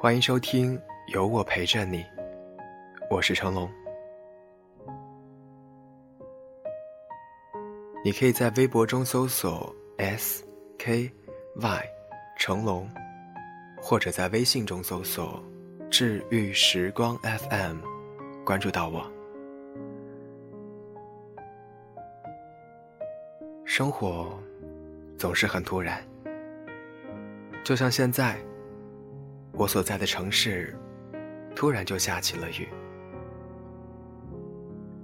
欢迎收听，有我陪着你，我是成龙。你可以在微博中搜索 S K Y 成龙，或者在微信中搜索“治愈时光 FM”，关注到我。生活总是很突然，就像现在。我所在的城市，突然就下起了雨。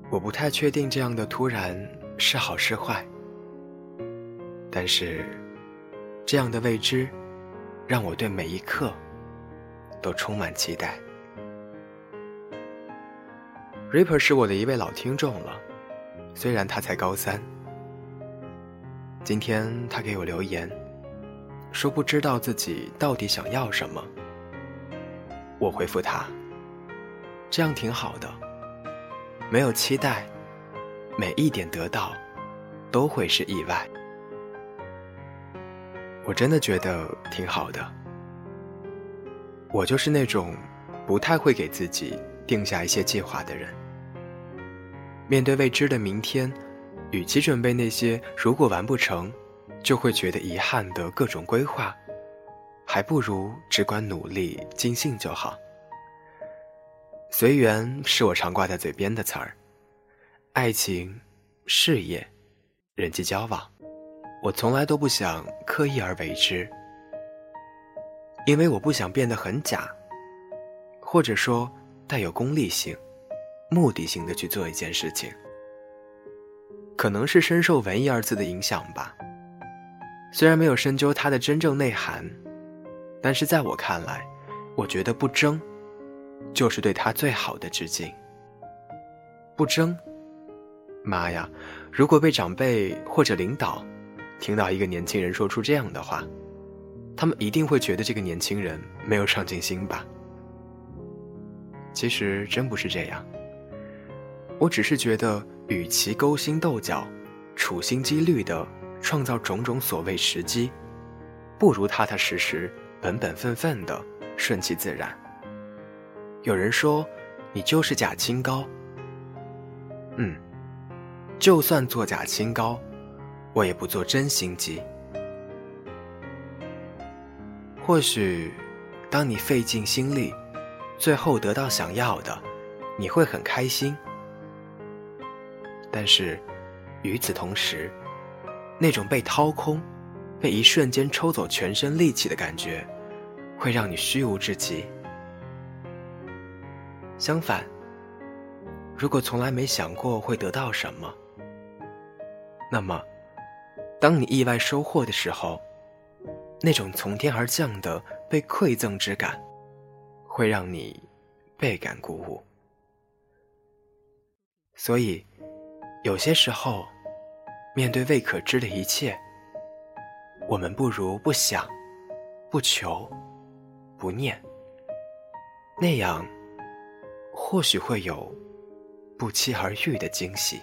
我不太确定这样的突然是好是坏，但是这样的未知，让我对每一刻都充满期待。Ripper 是我的一位老听众了，虽然他才高三。今天他给我留言，说不知道自己到底想要什么。我回复他：“这样挺好的，没有期待，每一点得到都会是意外。”我真的觉得挺好的。我就是那种不太会给自己定下一些计划的人。面对未知的明天，与其准备那些如果完不成就会觉得遗憾的各种规划。还不如只管努力尽兴就好。随缘是我常挂在嘴边的词儿，爱情、事业、人际交往，我从来都不想刻意而为之，因为我不想变得很假，或者说带有功利性、目的性的去做一件事情。可能是深受“文艺”二字的影响吧，虽然没有深究它的真正内涵。但是在我看来，我觉得不争，就是对他最好的致敬。不争，妈呀！如果被长辈或者领导听到一个年轻人说出这样的话，他们一定会觉得这个年轻人没有上进心吧？其实真不是这样，我只是觉得，与其勾心斗角、处心积虑的创造种种所谓时机，不如踏踏实实。本本分分的，顺其自然。有人说，你就是假清高。嗯，就算做假清高，我也不做真心机。或许，当你费尽心力，最后得到想要的，你会很开心。但是，与此同时，那种被掏空、被一瞬间抽走全身力气的感觉。会让你虚无至极。相反，如果从来没想过会得到什么，那么，当你意外收获的时候，那种从天而降的被馈赠之感，会让你倍感鼓舞。所以，有些时候，面对未可知的一切，我们不如不想，不求。不念，那样或许会有不期而遇的惊喜。